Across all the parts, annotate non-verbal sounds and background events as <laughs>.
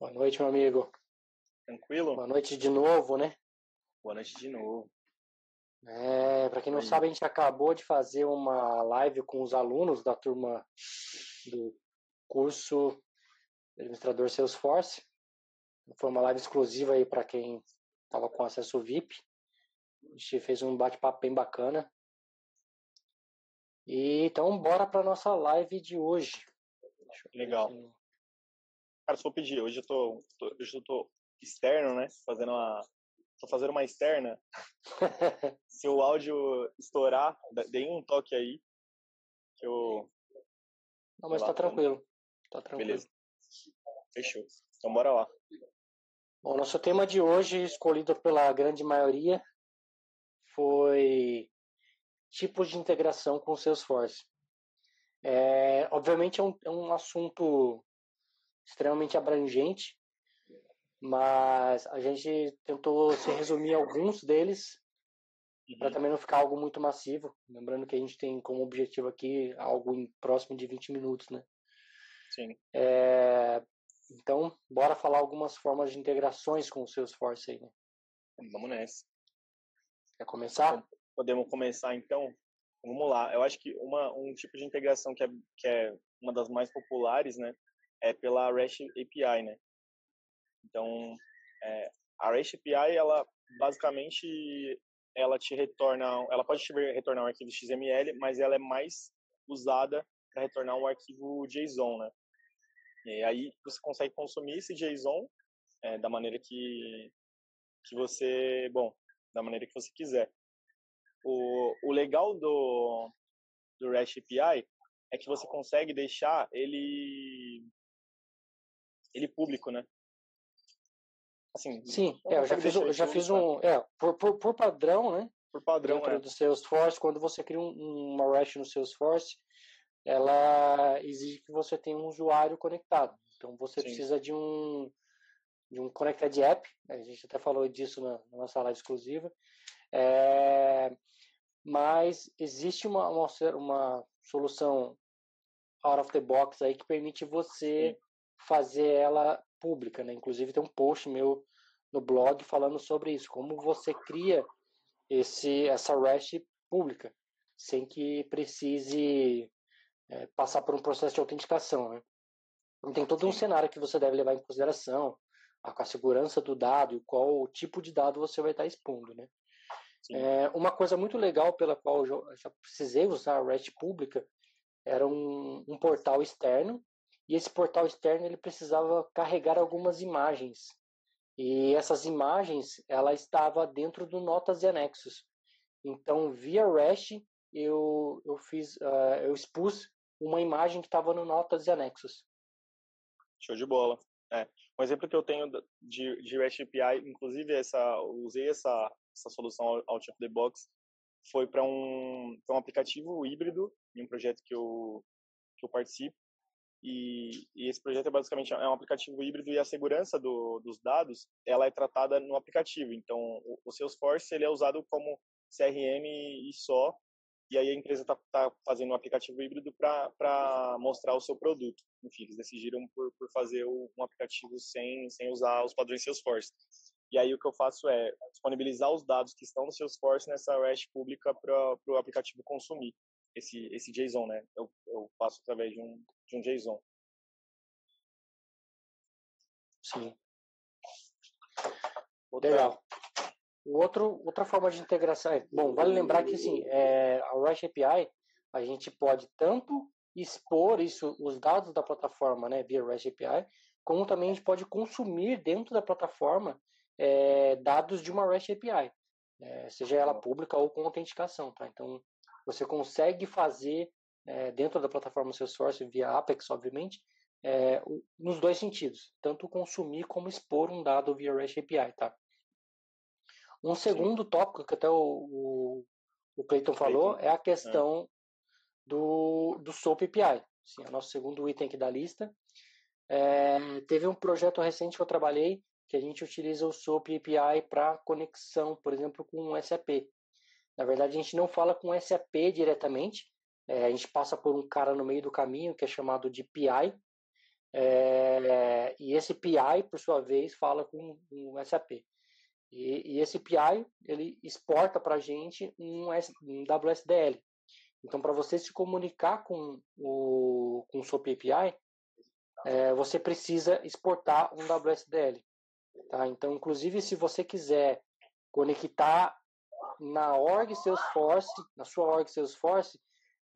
Boa noite, meu amigo. Tranquilo? Boa noite de novo, né? Boa noite de novo. É, para quem não Aí. sabe, a gente acabou de fazer uma live com os alunos da turma do curso Administrador Salesforce. Foi uma live exclusiva aí para quem estava com acesso VIP. A gente fez um bate-papo bem bacana. E então, bora para nossa live de hoje. Legal. Cara, só pedir, hoje eu tô, tô, hoje eu tô externo, né? Fazendo uma. Tô fazendo uma externa. <laughs> Se o áudio estourar, dê um toque aí. Que eu. Não, mas tá tranquilo. Tá tranquilo. Beleza. Fechou. Então bora lá. Bom, nosso tema de hoje, escolhido pela grande maioria, foi tipos de integração com o Salesforce. É, obviamente é um, é um assunto extremamente abrangente, mas a gente tentou se resumir alguns deles uhum. para também não ficar algo muito massivo. Lembrando que a gente tem como objetivo aqui algo em próximo de 20 minutos, né? Sim. É, então, bora falar algumas formas de integrações com o Salesforce aí, né? Vamos nessa. Quer começar? Podemos começar então? Vamos lá. Eu acho que uma, um tipo de integração que é, que é uma das mais populares, né, é pela REST API, né? Então, é, a REST API, ela basicamente ela te retorna, ela pode te retornar um arquivo XML, mas ela é mais usada para retornar um arquivo JSON, né? E aí você consegue consumir esse JSON é, da maneira que que você, bom, da maneira que você quiser. O, o legal do do REST API é que você consegue deixar ele ele público, né? Assim, Sim, é, eu já fiz, eu já fiz um, é, por, por, por padrão, né? Por padrão, dentro é. do Salesforce, quando você cria um, uma REST no Salesforce, ela exige que você tenha um usuário conectado. Então você Sim. precisa de um de um Connected App, a gente até falou disso na, na nossa live exclusiva, é, mas existe uma, uma, uma, solução out of the box aí que permite você Sim fazer ela pública, né? Inclusive tem um post meu no blog falando sobre isso, como você cria esse essa REST pública sem que precise é, passar por um processo de autenticação, né? Então, tem todo um cenário que você deve levar em consideração, a, a segurança do dado e qual tipo de dado você vai estar expondo, né? É, uma coisa muito legal pela qual eu já precisei usar a REST pública era um, um portal externo e esse portal externo ele precisava carregar algumas imagens. E essas imagens, ela estava dentro do notas e anexos. Então, via REST, eu, eu fiz, uh, eu expus uma imagem que estava no notas e anexos. Show de bola. É. Um exemplo que eu tenho de, de REST API, inclusive essa, usei essa, essa solução out of the box, foi para um, um aplicativo híbrido, em um projeto que eu, que eu participo, e, e, esse projeto é basicamente é um aplicativo híbrido e a segurança do, dos dados ela é tratada no aplicativo. Então, o, o Salesforce ele é usado como CRM e só. E aí a empresa está tá fazendo um aplicativo híbrido para mostrar o seu produto. Enfim, eles decidiram por, por fazer o, um aplicativo sem, sem usar os padrões Salesforce. E aí o que eu faço é disponibilizar os dados que estão no Salesforce nessa REST pública para o aplicativo consumir esse, esse JSON, né? Eu, eu faço através de um, de um JSON. Sim. Legal. O outro, outra forma de integração é, bom, vale lembrar que assim, é, a REST API, a gente pode tanto expor isso, os dados da plataforma, né, via REST API, como também a gente pode consumir dentro da plataforma é, dados de uma REST API, é, seja ela pública ou com autenticação, tá? Então, você consegue fazer é, dentro da plataforma Salesforce, via Apex, obviamente, é, nos dois sentidos, tanto consumir como expor um dado via REST API, tá? Um segundo Sim. tópico que até o, o, o Clayton falou Clayton. é a questão é. do, do SOAP API. Sim, é o nosso segundo item aqui da lista. É, teve um projeto recente que eu trabalhei que a gente utiliza o SOAP API para conexão, por exemplo, com o SAP. Na verdade, a gente não fala com SAP diretamente, é, a gente passa por um cara no meio do caminho que é chamado de PI, é, e esse PI, por sua vez, fala com o SAP. E, e esse PI, ele exporta para a gente um, um WSDL. Então, para você se comunicar com o, com o SOAP API, é, você precisa exportar um WSDL. Tá? Então, inclusive, se você quiser conectar na org Salesforce, na sua org Salesforce,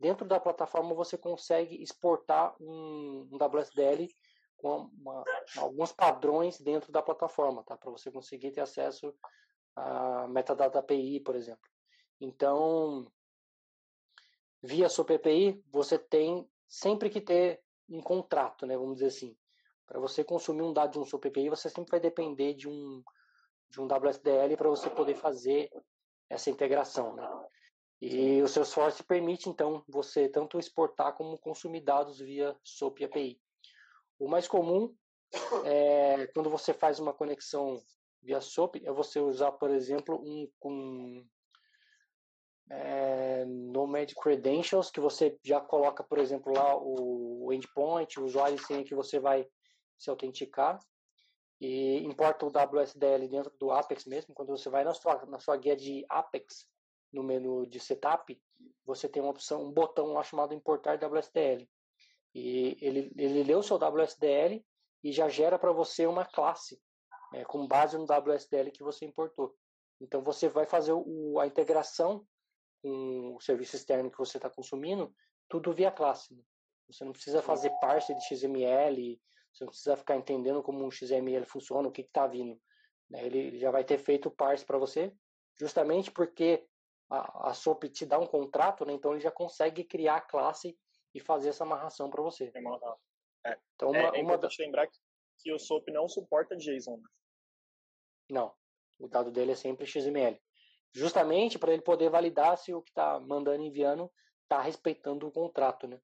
dentro da plataforma você consegue exportar um, um WSDL com uma, alguns padrões dentro da plataforma, tá? Para você conseguir ter acesso a metadata API, por exemplo. Então, via sua PPI, você tem sempre que ter um contrato, né? Vamos dizer assim. Para você consumir um dado de um seu PPI, você sempre vai depender de um de um WSDL para você poder fazer essa integração, né? E o Salesforce permite, então, você tanto exportar como consumir dados via SOAP API. O mais comum é quando você faz uma conexão via SOAP, é você usar, por exemplo, um, um é, Nomad Credentials, que você já coloca, por exemplo, lá o endpoint, o usuário e senha que você vai se autenticar e importa o WSDL dentro do Apex mesmo. Quando você vai na sua, na sua guia de Apex, no menu de setup, você tem uma opção, um botão lá chamado importar WSDL. E ele, ele lê o seu WSDL e já gera para você uma classe é, com base no WSDL que você importou. Então você vai fazer o, a integração com o serviço externo que você está consumindo, tudo via classe. Né? Você não precisa fazer parse de XML, você não precisa ficar entendendo como um XML funciona, o que está vindo. Né? Ele já vai ter feito o parse para você, justamente porque a, a SOAP te dá um contrato, né? então ele já consegue criar a classe e fazer essa amarração para você. É, então, uma, é, é importante uma... lembrar que, que o SOAP não suporta JSON. Né? Não, o dado dele é sempre XML. Justamente para ele poder validar se o que está mandando e enviando está respeitando o contrato, né?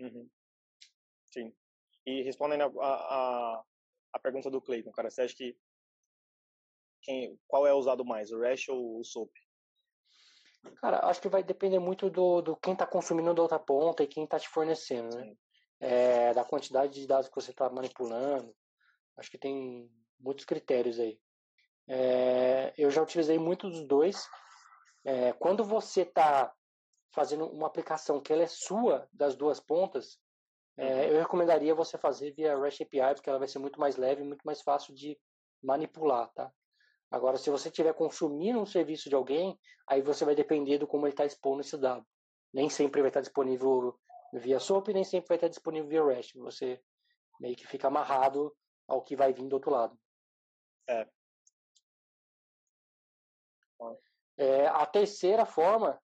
Uhum. Sim. E respondendo a, a, a pergunta do Clayton, cara, você acha que quem, qual é usado mais, o REST ou o SOAP? Cara, acho que vai depender muito do, do quem está consumindo da outra ponta e quem está te fornecendo, né? É, da quantidade de dados que você está manipulando. Acho que tem muitos critérios aí. É, eu já utilizei muito dos dois. É, quando você está fazendo uma aplicação que ela é sua das duas pontas, é, uhum. eu recomendaria você fazer via REST API, porque ela vai ser muito mais leve e muito mais fácil de manipular, tá? Agora, se você estiver consumindo um serviço de alguém, aí você vai depender do como ele está expondo esse dado. Nem sempre vai estar disponível via SOAP, nem sempre vai estar disponível via REST. Você meio que fica amarrado ao que vai vir do outro lado. É. é a terceira forma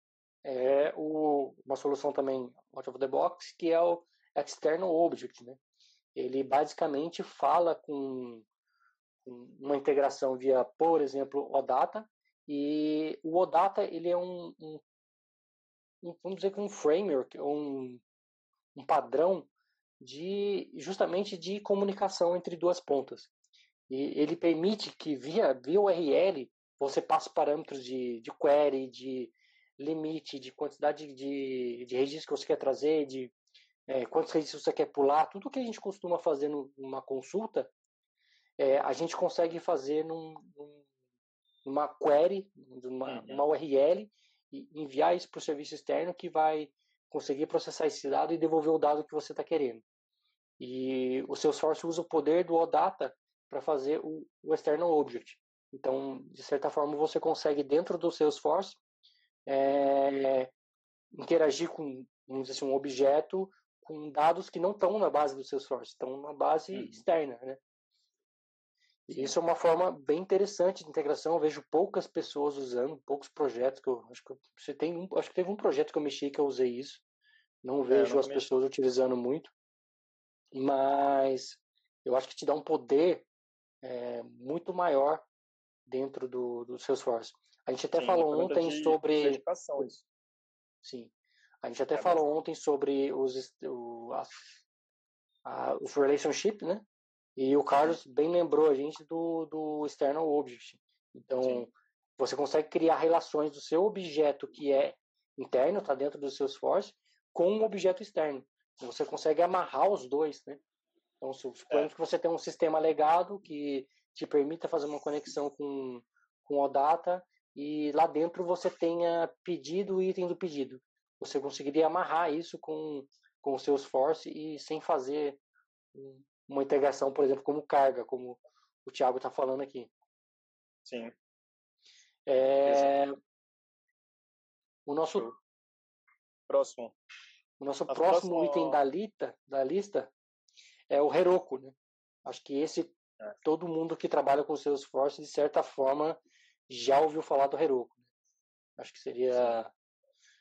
é o, uma solução também out of the box, que é o External Object. Né? Ele basicamente fala com uma integração via, por exemplo, OData, e o OData ele é um, um, vamos dizer que um framework, um, um padrão de justamente de comunicação entre duas pontas. E ele permite que via, via URL você passe parâmetros de, de query, de limite, de quantidade de, de registros que você quer trazer, de é, quantos registros você quer pular, tudo que a gente costuma fazer numa consulta, é, a gente consegue fazer num, num, numa query, numa, uhum. numa URL, e enviar isso para o serviço externo que vai conseguir processar esse dado e devolver o dado que você está querendo. E o Salesforce usa o poder do OData para fazer o, o external object. Então, de certa forma, você consegue dentro do Salesforce é, interagir com, vamos dizer assim, um objeto com dados que não estão na base do Salesforce, estão na base uhum. externa, né? Isso é uma forma bem interessante de integração. Eu vejo poucas pessoas usando, poucos projetos que eu acho que você tem um, acho que teve um projeto que eu mexi que eu usei isso. Não é, vejo as pessoas utilizando muito, mas eu acho que te dá um poder é, muito maior dentro do, do Salesforce. A gente até Sim, falou ontem de, sobre de. Sim. A gente até é falou bastante. ontem sobre os, o, as, a, os relationship, né? E o Carlos bem lembrou a gente do, do external object. Então, Sim. você consegue criar relações do seu objeto que é interno, está dentro do seu Salesforce, com um objeto externo. Você consegue amarrar os dois, né? Então, suponhamos é. que você tem um sistema legado que te permita fazer uma conexão com, com o data e lá dentro você tenha pedido o item do pedido. Você conseguiria amarrar isso com, com o Salesforce e sem fazer uma integração, por exemplo, como carga, como o Thiago está falando aqui. Sim. É... O nosso próximo. O nosso próximo, item da, lista, da lista é o Heroku, né? Acho que esse é. todo mundo que trabalha com Salesforce de certa forma já ouviu falar do Heroku. Né? Acho que seria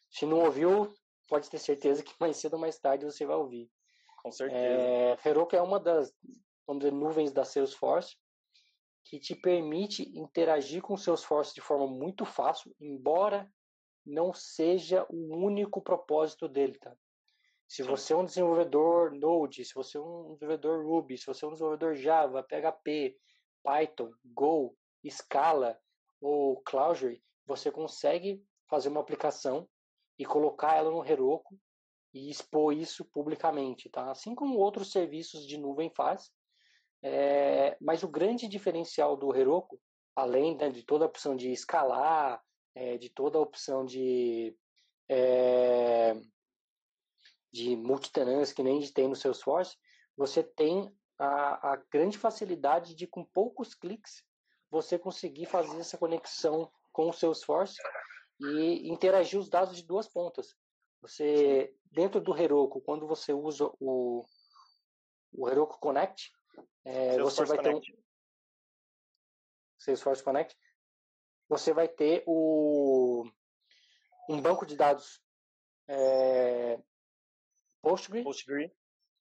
se não ouviu, pode ter certeza que <laughs> mais cedo ou mais tarde você vai ouvir. Com certeza. É, Heroku é uma das, vamos dizer, nuvens da Salesforce que te permite interagir com o Salesforce de forma muito fácil, embora não seja o único propósito dele, tá? Se você é um desenvolvedor Node, se você é um desenvolvedor Ruby, se você é um desenvolvedor Java, PHP, Python, Go, Scala ou Clojure, você consegue fazer uma aplicação e colocar ela no Heroku e expor isso publicamente, tá? Assim como outros serviços de nuvem faz. É, mas o grande diferencial do Heroku, além né, de toda a opção de escalar, é, de toda a opção de é, de que nem tem no Salesforce, você tem a, a grande facilidade de com poucos cliques você conseguir fazer essa conexão com o Salesforce e interagir os dados de duas pontas. Você dentro do Heroku, quando você usa o, o Heroku Connect, é, você vai Connect. ter um Salesforce Connect, você vai ter o, um banco de dados é, Postgre, Postgre,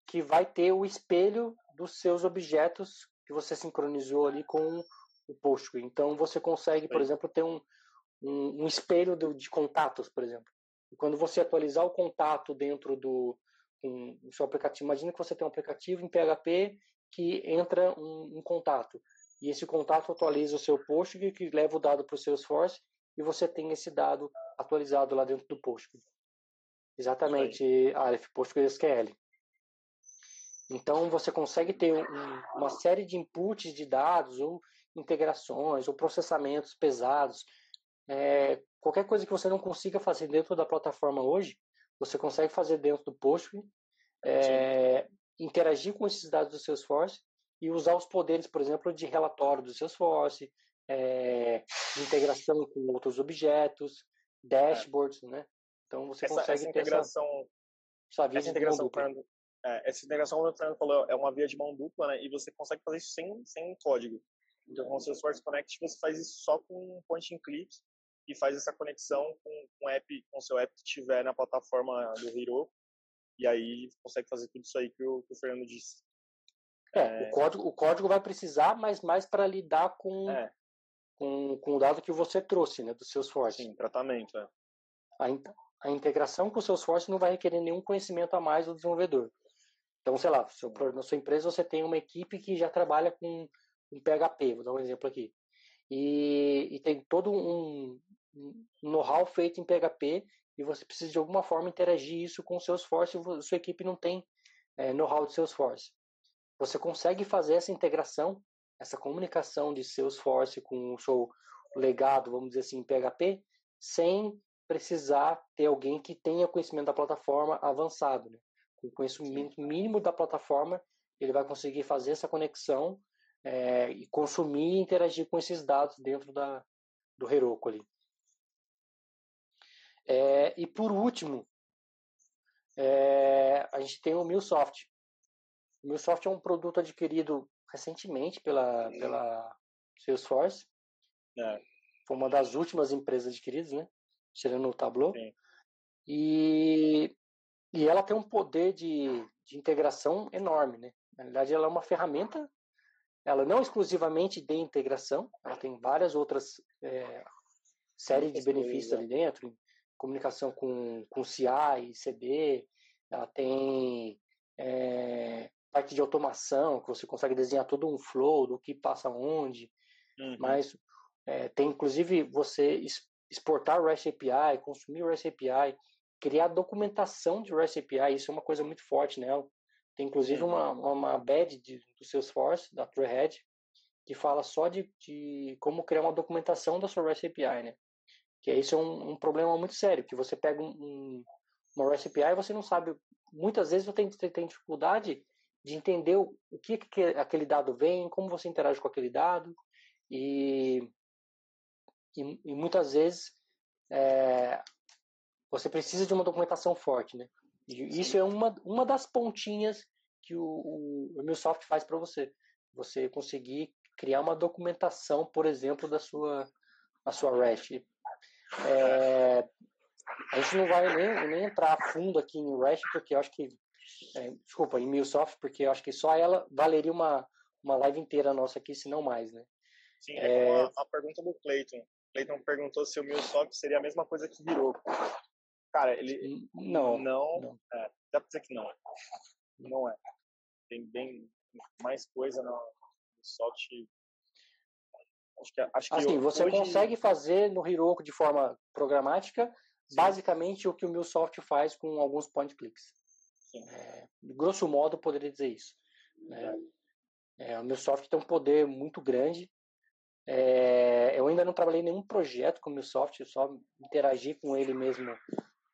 que vai ter o espelho dos seus objetos que você sincronizou ali com o Postgre. Então você consegue, por exemplo, ter um, um, um espelho do, de contatos, por exemplo. E quando você atualizar o contato dentro do, um, seu aplicativo, imagine que você tem um aplicativo em PHP que entra um, um contato. E esse contato atualiza o seu Postgre, que leva o dado para o Salesforce, e você tem esse dado atualizado lá dentro do Postgre. Exatamente, Aleph, PostgreSQL. Então você consegue ter um, uma série de inputs de dados ou integrações ou processamentos pesados. É, qualquer coisa que você não consiga fazer dentro da plataforma hoje, você consegue fazer dentro do Postgre, é, interagir com esses dados do Salesforce e usar os poderes, por exemplo, de relatório do Salesforce, é, de integração com outros objetos, dashboards, né? Então você essa, consegue essa integração, essa, essa integração, Fernando, é, essa integração, como o Fernando falou, é uma via de mão dupla, né? E você consegue fazer isso sem, sem código. Então, com o Salesforce Connect, você faz isso só com point and clips e faz essa conexão com, com o app, com seu app que tiver na plataforma do Hero. E aí consegue fazer tudo isso aí que o, que o Fernando disse. É, é, O, código, o código vai precisar, mas mais para lidar com, é. com, com o dado que você trouxe, né, do Salesforce. Sim, tratamento, é. A, a integração com o Salesforce não vai requerer nenhum conhecimento a mais do desenvolvedor. Então, sei lá, seu, na sua empresa você tem uma equipe que já trabalha com, com PHP, vou dar um exemplo aqui. E, e tem todo um, um know-how feito em PHP e você precisa de alguma forma interagir isso com o Salesforce e sua equipe não tem é, know-how de Salesforce. Você consegue fazer essa integração, essa comunicação de Salesforce com o seu legado, vamos dizer assim, em PHP, sem precisar ter alguém que tenha conhecimento da plataforma avançado. Né? Com conhecimento mínimo da plataforma, ele vai conseguir fazer essa conexão é, e consumir e interagir com esses dados dentro da, do Heroku ali. É, e por último, é, a gente tem o MuleSoft. O MuleSoft é um produto adquirido recentemente pela, pela Salesforce. É. Foi uma das últimas empresas adquiridas, né? tirando o Tableau. Sim. E, e ela tem um poder de, de integração enorme, né? Na verdade, ela é uma ferramenta, ela não exclusivamente de integração, ela tem várias outras é, séries de benefícios ali dentro, comunicação com, com CI e CD, ela tem é, parte de automação, que você consegue desenhar todo um flow do que passa onde, uhum. mas é, tem inclusive você exportar o REST API, consumir o REST API, criar documentação de REST API, isso é uma coisa muito forte, né? Tem inclusive uma, uma badge de, do Salesforce, da Trailhead, que fala só de, de como criar uma documentação da sua REST API, né? Que isso é um, um problema muito sério, que você pega um, um, uma REST API e você não sabe, muitas vezes você tem, tem dificuldade de entender o, o que, que aquele dado vem, como você interage com aquele dado, e, e, e muitas vezes é, você precisa de uma documentação forte, né? E isso é uma, uma das pontinhas que o, o, o faz para você. Você conseguir criar uma documentação, por exemplo, da sua, a sua REST. É, a gente não vai nem, nem entrar a fundo aqui em REST, porque eu acho que. É, desculpa, em MuleSoft, porque eu acho que só ela valeria uma, uma live inteira nossa aqui, se não mais, né? Sim, é, é a, a, pergunta do Clayton. Clayton perguntou se o MuleSoft seria a mesma coisa que Heroku. Cara, ele. Não. Não. não. É, dá pra dizer que não. Não é. Tem bem mais coisa no, no soft. Acho que, acho que assim, você hoje... consegue fazer no Heroku de forma programática Sim. basicamente o que o MuleSoft faz com alguns point clicks. É, grosso modo, poderia dizer isso. Né? É, o MuleSoft tem um poder muito grande. É, eu ainda não trabalhei nenhum projeto com o MuleSoft, eu só interagi com ele mesmo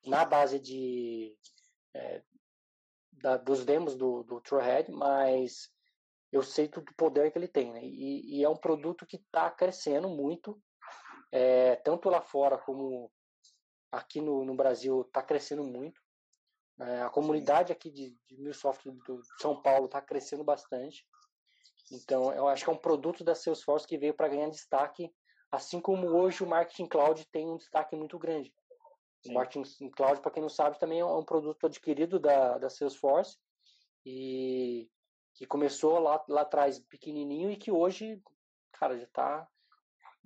na base de é, da, dos demos do, do Truehead, mas eu sei do poder que ele tem, né? e, e, é um produto que está crescendo muito, é, tanto lá fora como aqui no, no Brasil está crescendo muito. É, a comunidade aqui de, de Microsoft do São Paulo está crescendo bastante. Então, eu acho que é um produto da Salesforce que veio para ganhar destaque, assim como hoje o Marketing Cloud tem um destaque muito grande. Sim. O Marketing Cloud, para quem não sabe, também é um produto adquirido da, da Salesforce e que começou lá, lá atrás pequenininho e que hoje, cara, já está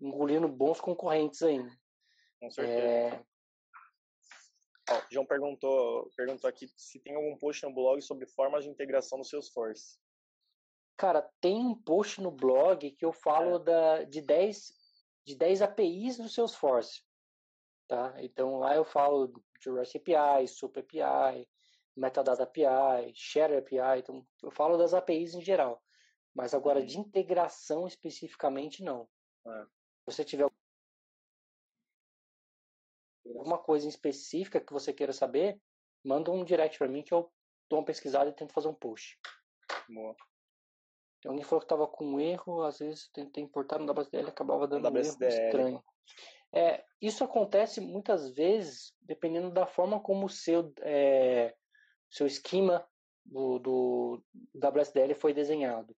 engolindo bons concorrentes ainda. Com certeza. É... o João perguntou, perguntou aqui se tem algum post no blog sobre formas de integração no Salesforce. Cara, tem um post no blog que eu falo é. da, de 10 de 10 APIs do Salesforce. Tá? Então lá eu falo de REST API, SOAP API, Metadata API, Share API, então eu falo das APIs em geral. Mas agora de integração especificamente não. É. Se você tiver alguma coisa específica que você queira saber, manda um direct para mim que eu dou uma pesquisada e tento fazer um post. Boa. Alguém falou que estava com um erro, às vezes tentei importar no WSDL e acabava dando um erro estranho. É, isso acontece muitas vezes dependendo da forma como o seu, é, seu esquema do, do WSDL foi desenhado.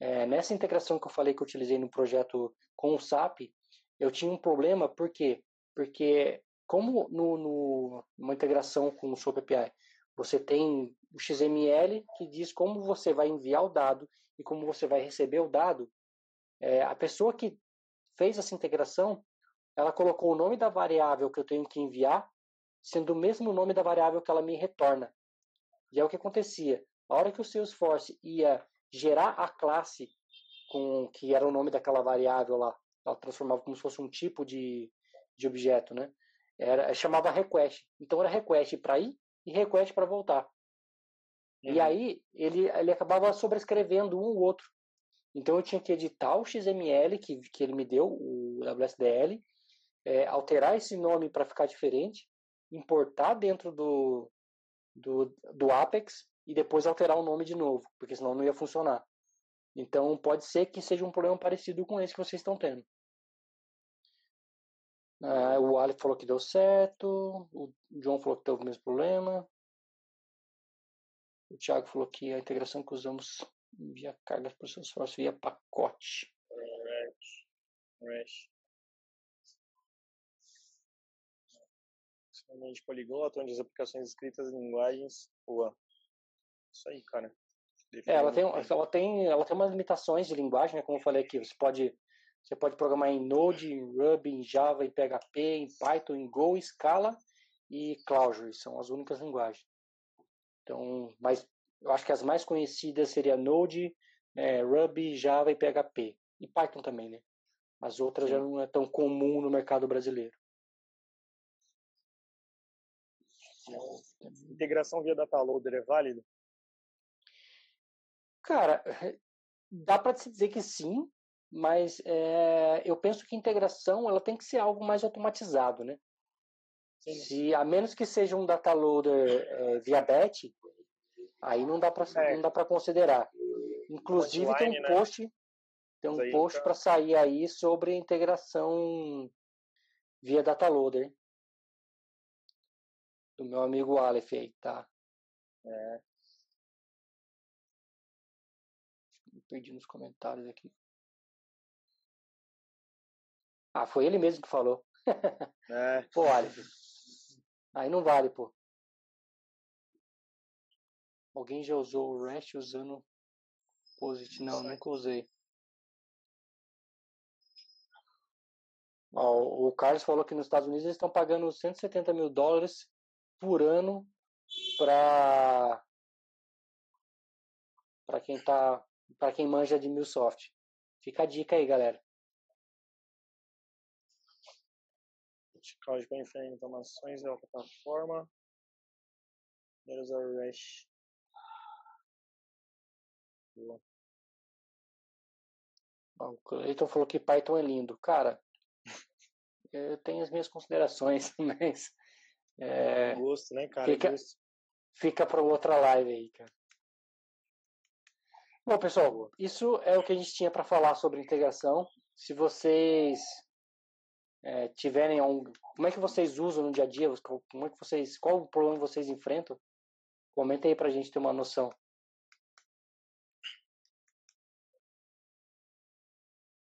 É, nessa integração que eu falei que eu utilizei no projeto com o SAP, eu tinha um problema, por quê? Porque como no, no, numa integração com o SOAP API, você tem o XML que diz como você vai enviar o dado e como você vai receber o dado, é, a pessoa que fez essa integração, ela colocou o nome da variável que eu tenho que enviar, sendo o mesmo nome da variável que ela me retorna. E é o que acontecia. A hora que o Salesforce ia gerar a classe com que era o nome daquela variável lá, ela transformava como se fosse um tipo de, de objeto, né? Era, chamava request. Então era request para ir e request para voltar. Uhum. E aí ele, ele acabava sobrescrevendo um ou outro. Então eu tinha que editar o XML que, que ele me deu, o WSDL, é, alterar esse nome para ficar diferente, importar dentro do, do, do Apex e depois alterar o nome de novo, porque senão não ia funcionar. Então pode ser que seja um problema parecido com esse que vocês estão tendo. Ah, o Alec falou que deu certo, o John falou que teve o mesmo problema. O Thiago falou que a integração que usamos via cargas para o Salesforce via pacote. Right. Right. de poliglota, onde as aplicações escritas em linguagens. Boa. Isso aí, cara. É, ela tem, ela, tem, ela tem umas limitações de linguagem, né? Como eu falei aqui, você pode, você pode programar em Node, em Ruby, em Java, em PHP, em Python, em Go, Scala e Clojure. São as únicas linguagens. Então, mas eu acho que as mais conhecidas seria Node, é, Ruby, Java e PHP. E Python também, né? As outras Sim. já não é tão comum no mercado brasileiro. Integração via data loader é válido? Cara, <laughs> dá para se dizer que sim, mas é, eu penso que integração ela tem que ser algo mais automatizado, né? Sim. Se a menos que seja um data loader é, via batch, aí não dá para é. não dá para considerar. Inclusive tem um né? post tem um post para sair aí sobre integração via data loader do meu amigo Aleph aí, tá? É. Me perdi nos comentários aqui. Ah, foi ele mesmo que falou. É. <laughs> pô, Aleph. Aí não vale, pô. Alguém já usou o REST usando POSIT? Não, nunca usei. Ó, o Carlos falou que nos Estados Unidos eles estão pagando 170 mil dólares por ano para para quem tá para quem manja de MuleSoft. Fica a dica aí, galera. Cloud para inferir informações da plataforma. There's a REST. Boa. O Cleiton falou que Python é lindo. Cara, <laughs> eu tenho as minhas considerações, <laughs> mas. É, gosto, né, cara? Fica, fica para outra live aí, cara. Bom, pessoal, isso é o que a gente tinha para falar sobre integração. Se vocês é, tiverem um, como é que vocês usam no dia a dia, como é que vocês, qual o problema vocês enfrentam, comenta aí para a gente ter uma noção.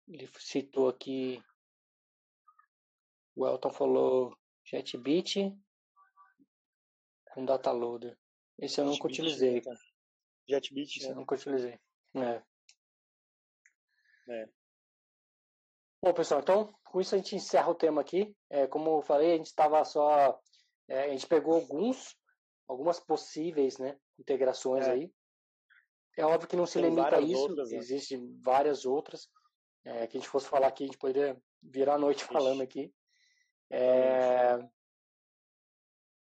Ele citou aqui, o Elton falou JetBit com data loader. Esse eu nunca utilizei. Né, JetBit, Esse né? eu nunca utilizei. É. É. Bom, pessoal, então com isso a gente encerra o tema aqui. É, como eu falei, a gente estava só. É, a gente pegou alguns, algumas possíveis né, integrações é. aí. É óbvio que não se Tem limita a isso, outras, né? existem várias outras. É, que a gente fosse falar aqui, a gente poderia virar a noite <laughs> Ixi. falando aqui. É...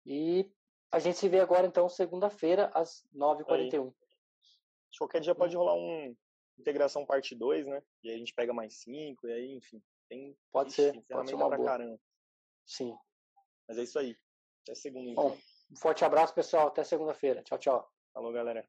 E a gente se vê agora, então, segunda-feira, às 9h41. Qualquer dia pode rolar um, integração parte 2, né? E aí a gente pega mais 5, e aí, enfim. Tem, pode ser, pode ser uma boa. Caramba. Sim. Mas é isso aí. Até segunda. Então. Bom, um forte abraço, pessoal. Até segunda-feira. Tchau, tchau. Falou, galera.